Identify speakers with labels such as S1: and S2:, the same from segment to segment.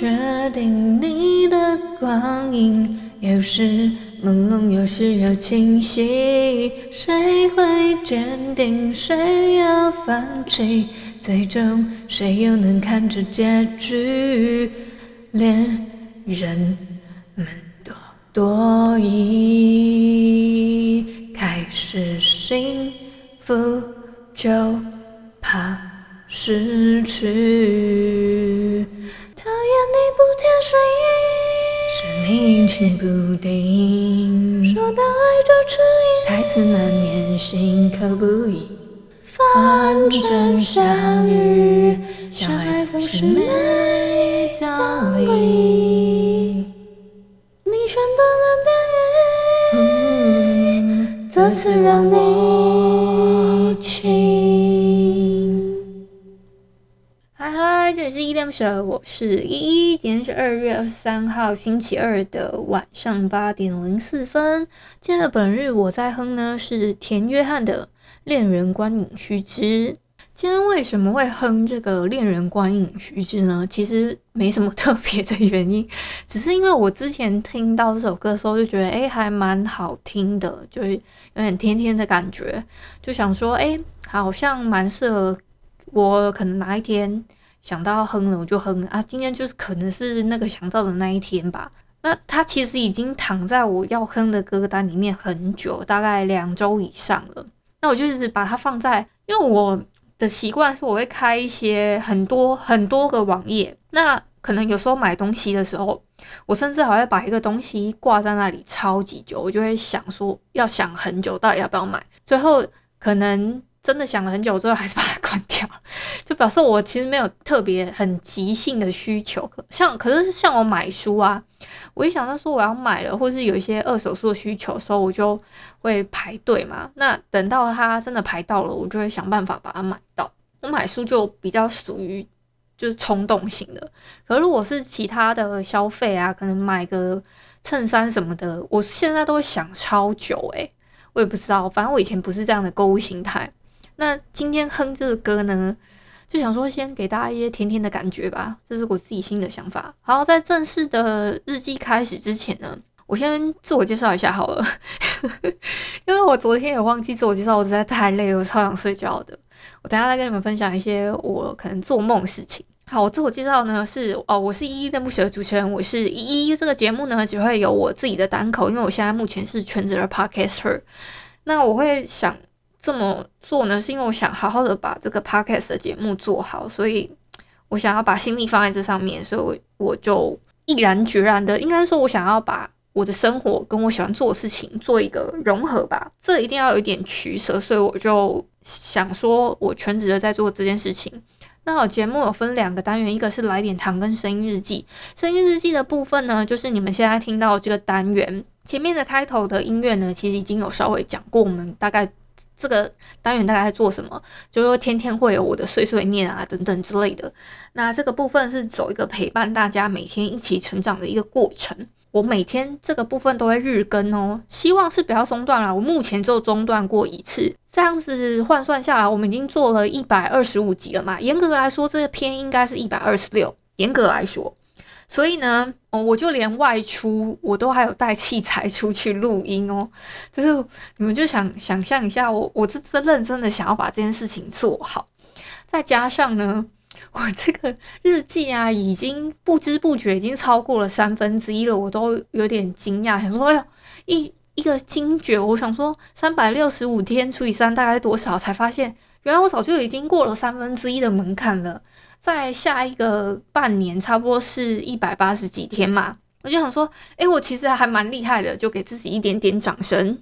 S1: 确定你的光影，有时朦胧，有时又清晰。谁会坚定，谁要放弃？最终谁又能看着结局？恋人们多多疑，开始幸福就怕失去。声音，声音情不定，说到爱就迟疑，台词难免，心口不一。反正相遇，相爱总是没道理。你选择了电影，这次让你是依依恋不舍，我是依依。今天是二月二十三号星期二的晚上八点零四分。今天的本日我在哼呢是田约翰的《恋人观影须知》。今天为什么会哼这个《恋人观影须知》呢？其实没什么特别的原因，只是因为我之前听到这首歌的时候就觉得哎还蛮好听的，就是有点甜甜的感觉，就想说哎好像蛮适合。我可能哪一天想到哼了，我就哼啊。今天就是可能是那个想到的那一天吧。那它其实已经躺在我要哼的歌单里面很久，大概两周以上了。那我就一直把它放在，因为我的习惯是我会开一些很多很多个网页。那可能有时候买东西的时候，我甚至还会把一个东西挂在那里超级久，我就会想说要想很久，到底要不要买。最后可能。真的想了很久，最后还是把它关掉，就表示我其实没有特别很急性的需求。可像可是像我买书啊，我一想到说我要买了，或是有一些二手书的需求的时候，我就会排队嘛。那等到它真的排到了，我就会想办法把它买到。我买书就比较属于就是冲动型的。可是如果是其他的消费啊，可能买个衬衫什么的，我现在都会想超久诶、我也不知道，反正我以前不是这样的购物心态。那今天哼这个歌呢，就想说先给大家一些甜甜的感觉吧，这是我自己新的想法。好，在正式的日记开始之前呢，我先自我介绍一下好了，因为我昨天也忘记自我介绍，我实在太累了，我超想睡觉的。我等下再跟你们分享一些我可能做梦的事情。好，我自我介绍呢是哦，我是依依恋不舍的主持人，我是依依。这个节目呢只会有我自己的单口，因为我现在目前是全职的 podcaster。那我会想。这么做呢，是因为我想好好的把这个 podcast 的节目做好，所以我想要把心力放在这上面，所以我我就毅然决然的，应该说，我想要把我的生活跟我喜欢做的事情做一个融合吧，这一定要有一点取舍，所以我就想说，我全职的在做这件事情。那我节目有分两个单元，一个是来点糖跟声音日记，声音日记的部分呢，就是你们现在听到这个单元前面的开头的音乐呢，其实已经有稍微讲过，我们大概。这个单元大概在做什么？就是说天天会有我的碎碎念啊等等之类的。那这个部分是走一个陪伴大家每天一起成长的一个过程。我每天这个部分都会日更哦，希望是不要中断了。我目前就中断过一次，这样子换算下来，我们已经做了一百二十五集了嘛。严格来说，这篇应该是一百二十六。严格来说。所以呢，哦，我就连外出我都还有带器材出去录音哦，就是你们就想想象一下我，我我是真认真的想要把这件事情做好，再加上呢，我这个日记啊，已经不知不觉已经超过了三分之一了，我都有点惊讶，想说，哎呦，一一个惊觉，我想说三百六十五天除以三大概多少，才发现原来我早就已经过了三分之一的门槛了。在下一个半年，差不多是一百八十几天嘛，我就想说，哎，我其实还蛮厉害的，就给自己一点点掌声。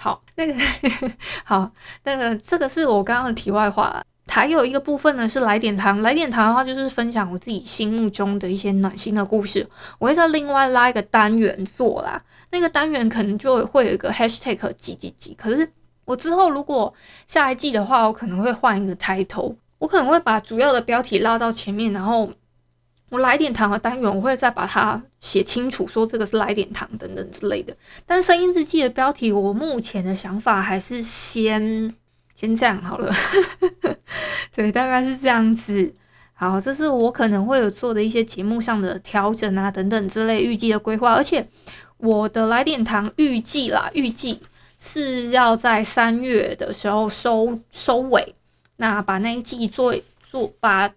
S1: 好，那个 好，那个这个是我刚刚的题外话。还有一个部分呢是来点糖，来点糖的话就是分享我自己心目中的一些暖心的故事。我会再另外拉一个单元做啦，那个单元可能就会有一个 hashtag 几几几。可是我之后如果下一季的话，我可能会换一个 title，我可能会把主要的标题拉到前面，然后我来点糖的单元我会再把它写清楚，说这个是来点糖等等之类的。但声音日记的标题，我目前的想法还是先。先这样好了，对，大概是这样子。好，这是我可能会有做的一些节目上的调整啊，等等之类预计的规划。而且我的来点糖预计啦，预计是要在三月的时候收收尾，那把那一季做做把。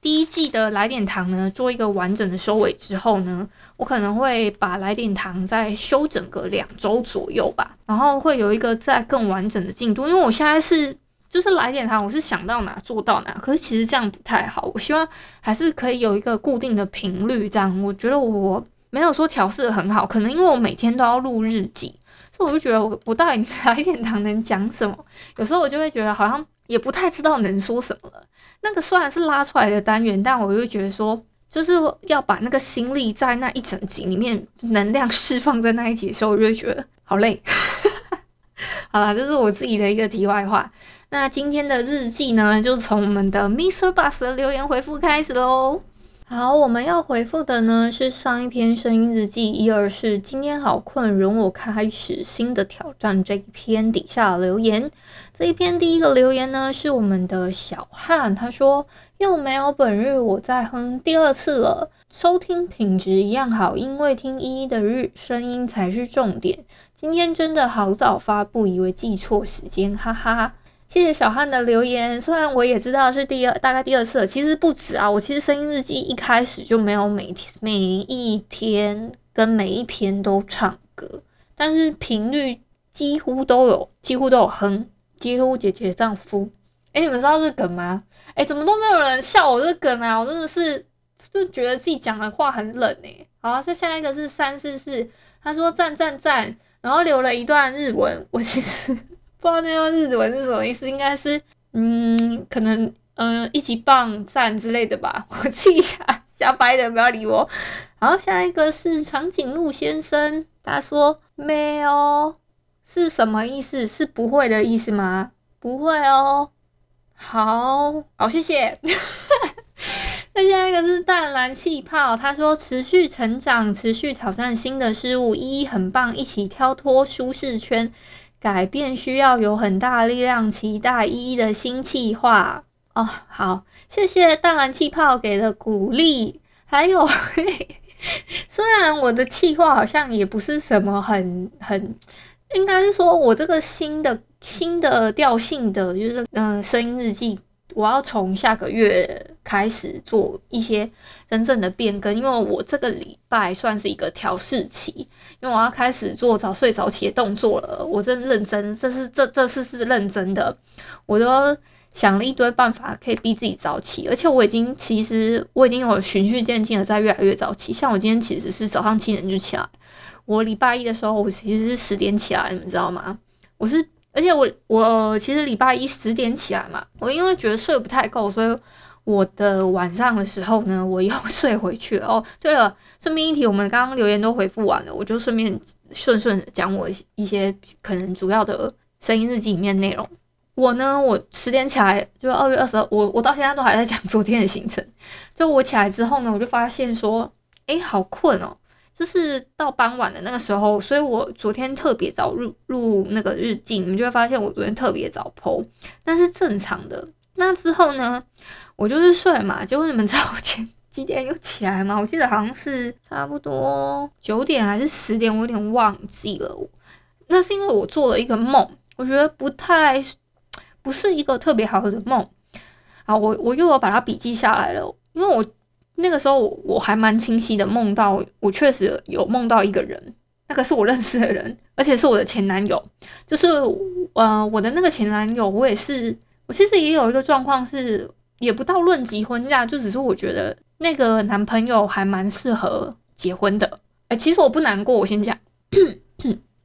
S1: 第一季的来点糖呢，做一个完整的收尾之后呢，我可能会把来点糖再休整个两周左右吧，然后会有一个再更完整的进度。因为我现在是就是来点糖，我是想到哪做到哪，可是其实这样不太好。我希望还是可以有一个固定的频率，这样我觉得我没有说调试的很好，可能因为我每天都要录日记，所以我就觉得我我到底 来点糖能讲什么？有时候我就会觉得好像。也不太知道能说什么了。那个虽然是拉出来的单元，但我又觉得说，就是要把那个心力在那一整集里面能量释放在那一集的时候，我就觉得好累。好啦，这是我自己的一个题外话。那今天的日记呢，就从我们的 Mr. Bus 的留言回复开始喽。好，我们要回复的呢是上一篇声音日记一二是，今天好困，容我开始新的挑战这一篇底下留言。这一篇第一个留言呢是我们的小汉，他说又没有本日我在哼第二次了，收听品质一样好，因为听依依的日声音才是重点。今天真的好早发布，以为记错时间，哈哈哈。谢谢小汉的留言，虽然我也知道是第二，大概第二次了，其实不止啊。我其实声音日记一开始就没有每天每一天跟每一篇都唱歌，但是频率几乎都有，几乎都有哼，几乎姐姐丈夫。哎，你们知道这梗吗？哎，怎么都没有人笑我这梗啊？我真的是就觉得自己讲的话很冷哎。好，再下一个是三四四，他说赞赞赞，然后留了一段日文，我其实。不知道那段日文是什么意思，应该是嗯，可能嗯、一级棒赞之类的吧。我自己瞎瞎掰的，不要理我。然后下一个是长颈鹿先生，他说没有是什么意思？是不会的意思吗？不会哦。好，好，谢谢。那下一个是淡蓝气泡，他说持续成长，持续挑战新的事物，依依很棒，一起跳脱舒适圈。改变需要有很大力量，期待一一的新企划哦。好，谢谢淡蓝气泡给的鼓励。还有，嘿，虽然我的企划好像也不是什么很很，应该是说我这个新的新的调性的，就是嗯，声音日记。我要从下个月开始做一些真正的变更，因为我这个礼拜算是一个调试期，因为我要开始做早睡早起的动作了。我真认真，这是这这次是认真的，我都想了一堆办法可以逼自己早起，而且我已经其实我已经有循序渐进的在越来越早起。像我今天其实是早上七点就起来，我礼拜一的时候我其实是十点起来，你们知道吗？我是。而且我我其实礼拜一十点起来嘛，我因为觉得睡不太够，所以我的晚上的时候呢，我又睡回去了。哦，对了，顺便一提，我们刚刚留言都回复完了，我就顺便顺顺讲我一些可能主要的声音日记里面内容。我呢，我十点起来，就二月二十二，我我到现在都还在讲昨天的行程。就我起来之后呢，我就发现说，诶，好困哦。就是到傍晚的那个时候，所以我昨天特别早录录那个日记，你们就会发现我昨天特别早 po，那是正常的。那之后呢，我就是睡嘛，结果你们知道我前几点又起来吗？我记得好像是差不多九点还是十点，我有点忘记了。那是因为我做了一个梦，我觉得不太不是一个特别好的梦。啊，我我又有把它笔记下来了，因为我。那个时候我还蛮清晰的梦到，我确实有梦到一个人，那个是我认识的人，而且是我的前男友。就是呃，我的那个前男友，我也是，我其实也有一个状况是，也不到论及婚嫁，就只是我觉得那个男朋友还蛮适合结婚的。哎，其实我不难过，我先讲，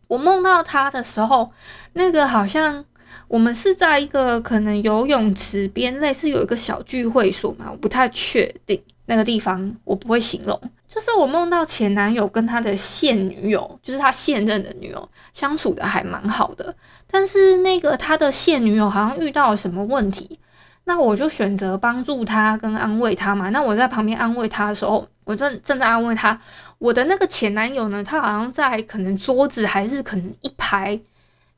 S1: 我梦到他的时候，那个好像我们是在一个可能游泳池边，类似有一个小聚会所嘛，我不太确定那个地方，我不会形容。就是我梦到前男友跟他的现女友，就是他现任的女友相处的还蛮好的，但是那个他的现女友好像遇到了什么问题，那我就选择帮助他跟安慰他嘛。那我在旁边安慰他的时候，我正正在安慰他。我的那个前男友呢，他好像在可能桌子还是可能一排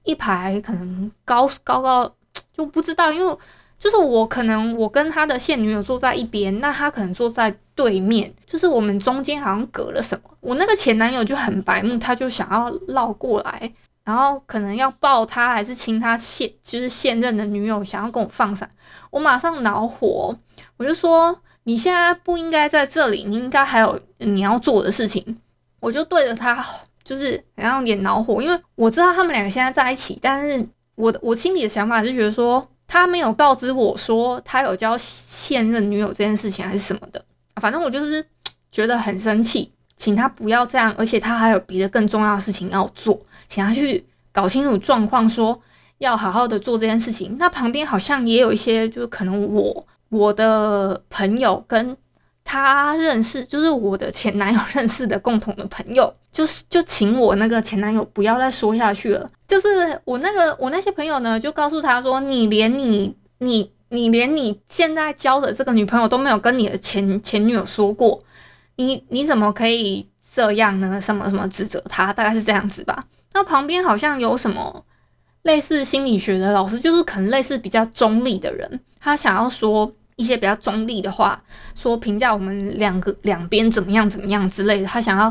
S1: 一排可能高高高就不知道，因为就是我可能我跟他的现女友坐在一边，那他可能坐在对面，就是我们中间好像隔了什么。我那个前男友就很白目，他就想要绕过来，然后可能要抱他还是亲他现就是现任的女友，想要跟我放闪，我马上恼火，我就说。你现在不应该在这里，你应该还有你要做的事情。我就对着他，就是然后有点恼火，因为我知道他们两个现在在一起，但是我我心里的想法是觉得说，他没有告知我说他有交现任女友这件事情还是什么的，反正我就是觉得很生气，请他不要这样，而且他还有别的更重要的事情要做，请他去搞清楚状况，说要好好的做这件事情。那旁边好像也有一些，就是可能我。我的朋友跟他认识，就是我的前男友认识的共同的朋友，就是就请我那个前男友不要再说下去了。就是我那个我那些朋友呢，就告诉他说：“你连你你你连你现在交的这个女朋友都没有跟你的前前女友说过，你你怎么可以这样呢？什么什么指责他？大概是这样子吧。那旁边好像有什么。”类似心理学的老师，就是可能类似比较中立的人，他想要说一些比较中立的话，说评价我们两个两边怎么样怎么样之类的，他想要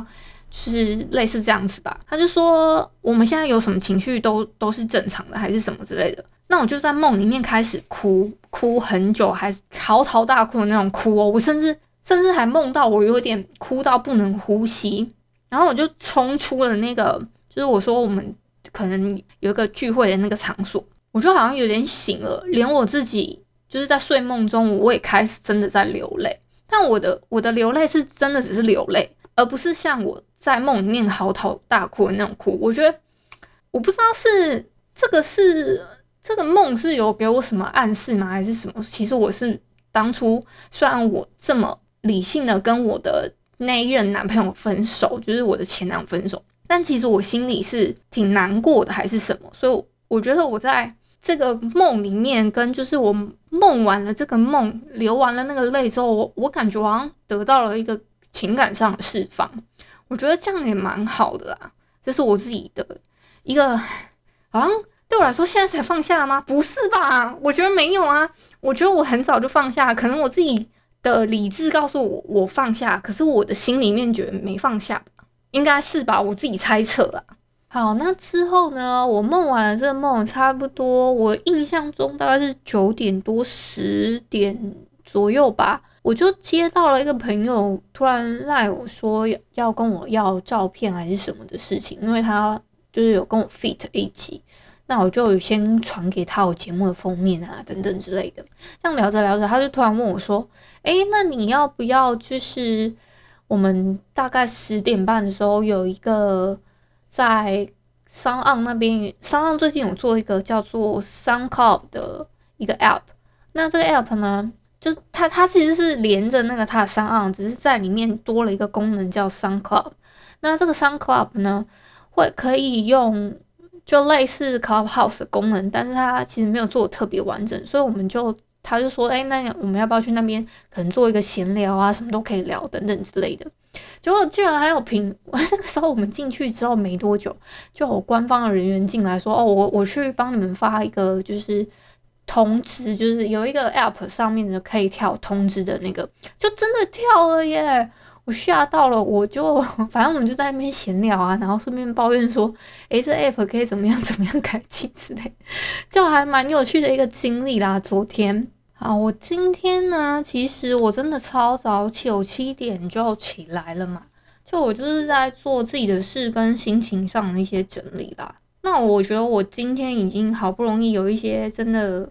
S1: 就是类似这样子吧。他就说我们现在有什么情绪都都是正常的，还是什么之类的。那我就在梦里面开始哭，哭很久，还嚎啕大哭的那种哭哦。我甚至甚至还梦到我有点哭到不能呼吸，然后我就冲出了那个，就是我说我们。可能有一个聚会的那个场所，我就好像有点醒了，连我自己就是在睡梦中，我也开始真的在流泪。但我的我的流泪是真的只是流泪，而不是像我在梦里面嚎啕大哭的那种哭。我觉得我不知道是这个是这个梦是有给我什么暗示吗，还是什么？其实我是当初虽然我这么理性的跟我的那一任男朋友分手，就是我的前男友分手。但其实我心里是挺难过的，还是什么？所以我觉得我在这个梦里面，跟就是我梦完了这个梦，流完了那个泪之后，我我感觉好像得到了一个情感上的释放。我觉得这样也蛮好的啦。这是我自己的一个，好像对我来说现在才放下吗？不是吧？我觉得没有啊。我觉得我很早就放下，可能我自己的理智告诉我我放下，可是我的心里面觉得没放下。应该是吧，我自己猜测啦。好，那之后呢？我梦完了这个梦，差不多我印象中大概是九点多十点左右吧，我就接到了一个朋友突然赖我说要跟我要照片还是什么的事情，因为他就是有跟我 fit 一集，那我就先传给他我节目的封面啊等等之类的。这样聊着聊着，他就突然问我说：“诶，那你要不要就是？”我们大概十点半的时候有一个在 SoundOn 那边，SoundOn 最近有做一个叫做 SoundCloud 的一个 App。那这个 App 呢，就它它其实是连着那个它的 SoundOn，只是在里面多了一个功能叫 SoundCloud。那这个 SoundCloud 呢，会可以用就类似 Clubhouse 的功能，但是它其实没有做的特别完整，所以我们就。他就说：“哎、欸，那我们要不要去那边？可能做一个闲聊啊，什么都可以聊，等等之类的。”结果居然还有评，那个时候我们进去之后没多久，就有官方的人员进来说：“哦，我我去帮你们发一个，就是通知，就是有一个 app 上面的可以跳通知的那个，就真的跳了耶！”我吓到了，我就反正我们就在那边闲聊啊，然后顺便抱怨说：“诶，这 app 可以怎么样 怎么样改进之类，就还蛮有趣的一个经历啦。”昨天。好，我今天呢，其实我真的超早起，我七点就起来了嘛。就我就是在做自己的事跟心情上的一些整理啦。那我觉得我今天已经好不容易有一些真的，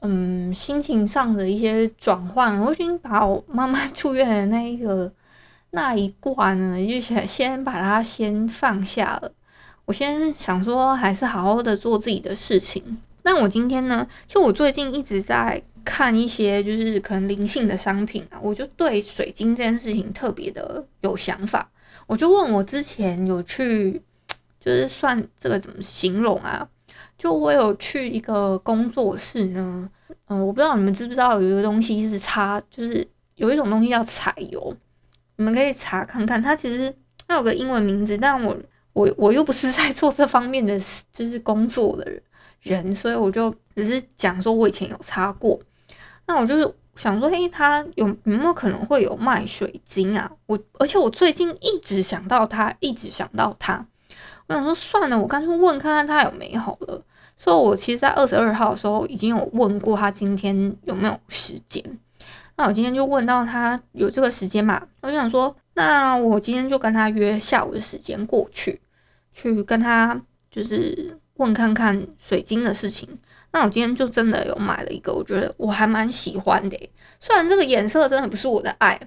S1: 嗯，心情上的一些转换。我已经把我妈妈 住院的那一个那一罐呢，就先先把它先放下了。我先想说，还是好好的做自己的事情。那我今天呢，其实我最近一直在看一些就是可能灵性的商品啊，我就对水晶这件事情特别的有想法。我就问我之前有去，就是算这个怎么形容啊？就我有去一个工作室呢，嗯、我不知道你们知不知道有一个东西是擦，就是有一种东西叫彩油，你们可以查看看，它其实它有个英文名字，但我。我我又不是 在做这方面的，就是工作的人，所以我就只是讲说，我以前有擦过。那我就是想说，诶，他有有没有可能会有卖水晶啊？我而且我最近一直想到他，一直想到他。我想说，算了，我干脆问看看他有没有好了。所以，我其实，在二十二号的时候已经有问过他今天有没有时间。那我今天就问到他有这个时间嘛？我就想说。那我今天就跟他约下午的时间过去，去跟他就是问看看水晶的事情。那我今天就真的有买了一个，我觉得我还蛮喜欢的。虽然这个颜色真的不是我的爱，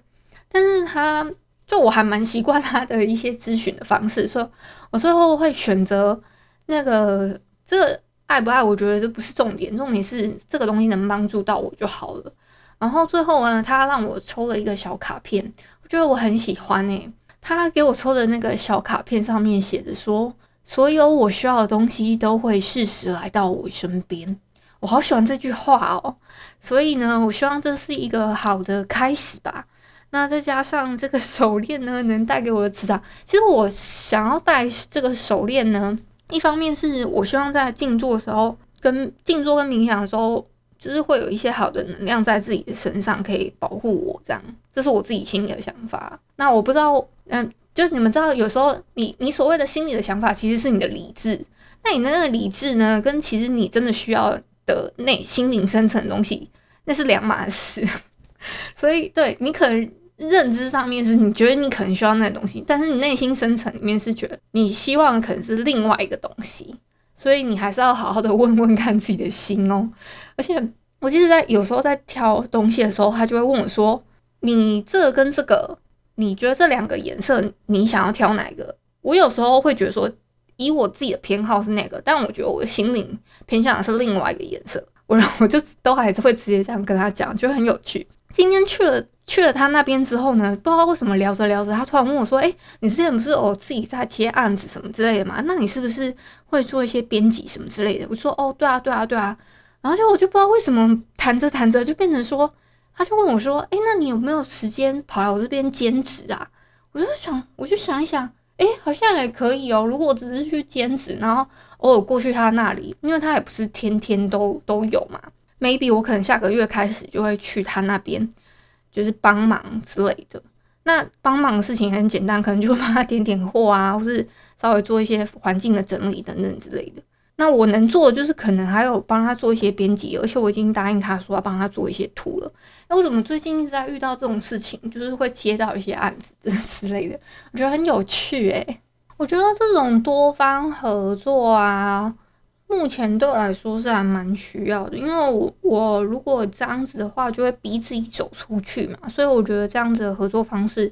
S1: 但是他就我还蛮习惯他的一些咨询的方式，所以我最后会选择那个这爱不爱，我觉得这不是重点，重点是这个东西能帮助到我就好了。然后最后呢，他让我抽了一个小卡片。我觉得我很喜欢诶、他给我抽的那个小卡片上面写着说：“所有我需要的东西都会适时来到我身边。”我好喜欢这句话哦，所以呢，我希望这是一个好的开始吧。那再加上这个手链呢，能带给我的磁场。其实我想要戴这个手链呢，一方面是我希望在静坐的时候，跟静坐跟冥想的时候。就是会有一些好的能量在自己的身上，可以保护我，这样，这是我自己心里的想法。那我不知道，嗯，就你们知道，有时候你你所谓的心里的想法，其实是你的理智。那你的那个理智呢，跟其实你真的需要的内心灵深层的东西，那是两码事。所以，对你可能认知上面是你觉得你可能需要那东西，但是你内心深层里面是觉得你希望的可能是另外一个东西。所以你还是要好好的问问看自己的心哦。而且我记得在有时候在挑东西的时候，他就会问我说：“你这跟这个，你觉得这两个颜色你想要挑哪个？”我有时候会觉得说，以我自己的偏好是那个，但我觉得我的心灵偏向的是另外一个颜色。我然后 我就都还是会直接这样跟他讲，就很有趣。今天去了。去了他那边之后呢，不知道为什么聊着聊着，他突然问我说：“哎、你之前不是哦自己在接案子什么之类的嘛？那你是不是会做一些编辑什么之类的？”我说：“哦，对啊，对啊，对啊。”然后就我就不知道为什么谈着谈着就变成说，他就问我说：“哎、那你有没有时间跑来我这边兼职啊？”我就想，我就想一想，哎、好像也可以哦。如果只是去兼职，然后偶尔过去他那里，因为他也不是天天都都有嘛。Maybe 我可能下个月开始就会去他那边。就是帮忙之类的，那帮忙的事情很简单，可能就帮他点点货啊，或是稍微做一些环境的整理等等之类的。那我能做的就是可能还有帮他做一些编辑，而且我已经答应他说要帮他做一些图了。那我怎么最近一直在遇到这种事情，就是会接到一些案子 之类的，我觉得很有趣诶、我觉得这种多方合作啊。目前对我来说是还蛮需要的，因为我我如果这样子的话，就会逼自己走出去嘛，所以我觉得这样子的合作方式，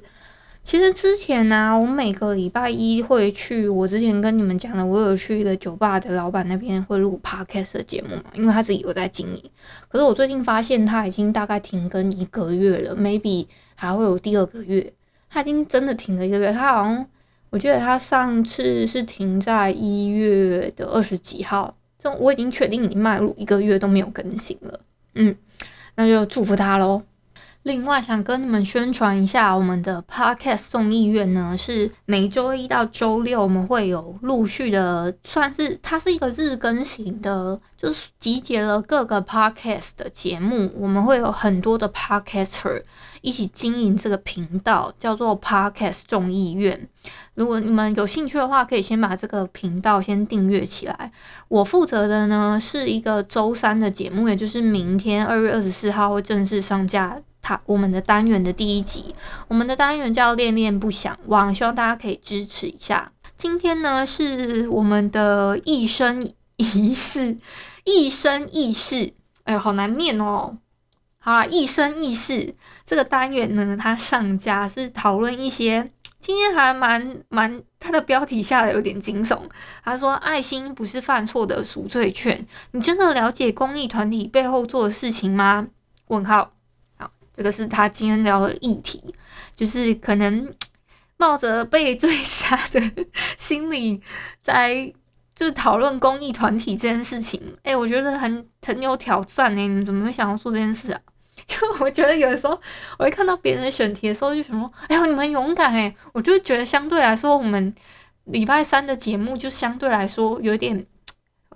S1: 其实之前呢、我每个礼拜一会去，我之前跟你们讲的，我有去一个酒吧的老板那边会录 podcast 的节目嘛，因为他自己有在经营，可是我最近发现他已经大概停更一个月了，maybe 还会有第二个月，他已经真的停了一个月，他好像。我记得他上次是停在一月的二十几号，这我已经确定已经迈入一个月都没有更新了。嗯，那就祝福他喽。另外，想跟你们宣传一下，我们的 Podcast 众议院呢，是每周一到周六我们会有陆续的，算是它是一个日更型的，就是集结了各个 Podcast 的节目，我们会有很多的 Podcaster 一起经营这个频道，叫做 Podcast 众议院。如果你们有兴趣的话，可以先把这个频道先订阅起来。我负责的呢是一个周三的节目，也就是明天二月二十四号会正式上架。他我们的单元的第一集，我们的单元叫“恋恋不想忘”，希望大家可以支持一下。今天呢是我们的一生一世，一生一世，哎呦，好难念哦。好啦，一生一世这个单元呢，它上架是讨论一些。今天还蛮蛮，他的标题下的有点惊悚。他说：“爱心不是犯错的赎罪券，你真的了解公益团体背后做的事情吗？”问号。这个是他今天聊的议题，就是可能冒着被追杀的心理在就讨论公益团体这件事情。哎、我觉得很很有挑战哎，你们怎么会想要做这件事啊？就我觉得有的时候，我会看到别人选题的时候，就想说：“哎呦，你们勇敢哎！”我就觉得相对来说，我们礼拜三的节目就相对来说有点，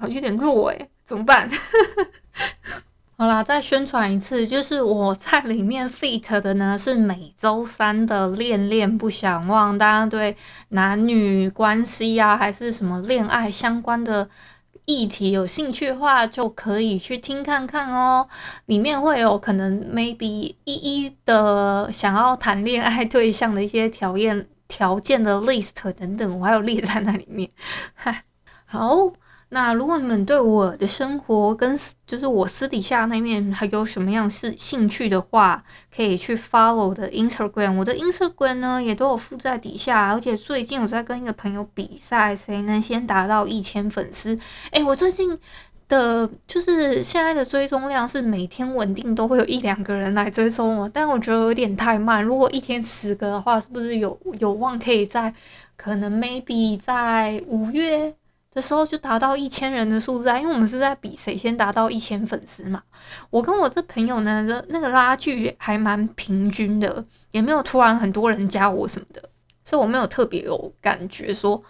S1: 有点弱哎，怎么办？好啦，再宣传一次，就是我在里面 feat 的呢是每周三的恋恋不想忘，大家对男女关系啊，还是什么恋爱相关的。议题有兴趣的话，就可以去听看看哦。里面会有可能 maybe 一一的想要谈恋爱对象的一些条件条件的 list 等等，我还有列在那里面。好。那如果你们对我的生活跟就是我私底下那面还有什么样是兴趣的话，可以去 follow 我的 Instagram。我的 Instagram 呢也都有附在底下，而且最近我在跟一个朋友比赛，谁能先达到一千粉丝？诶、我最近的就是现在的追踪量是每天稳定都会有一两个人来追踪我，但我觉得有点太慢。如果一天十个的话，是不是有有望可以在可能 maybe 在五月？的时候就达到一千人的数字啊，因为我们是在比谁先达到一千粉丝嘛。我跟我这朋友呢，的那个拉距还蛮平均的，也没有突然很多人加我什么的，所以我没有特别有感觉说，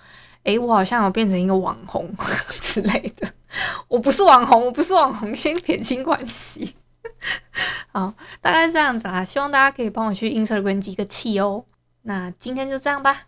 S1: 诶，我好像有变成一个网红 之类的。我不是网红，我不是网红，先撇清关系。好，大概这样子啊，希望大家可以帮我去 Instagram 集个气哦。那今天就这样吧。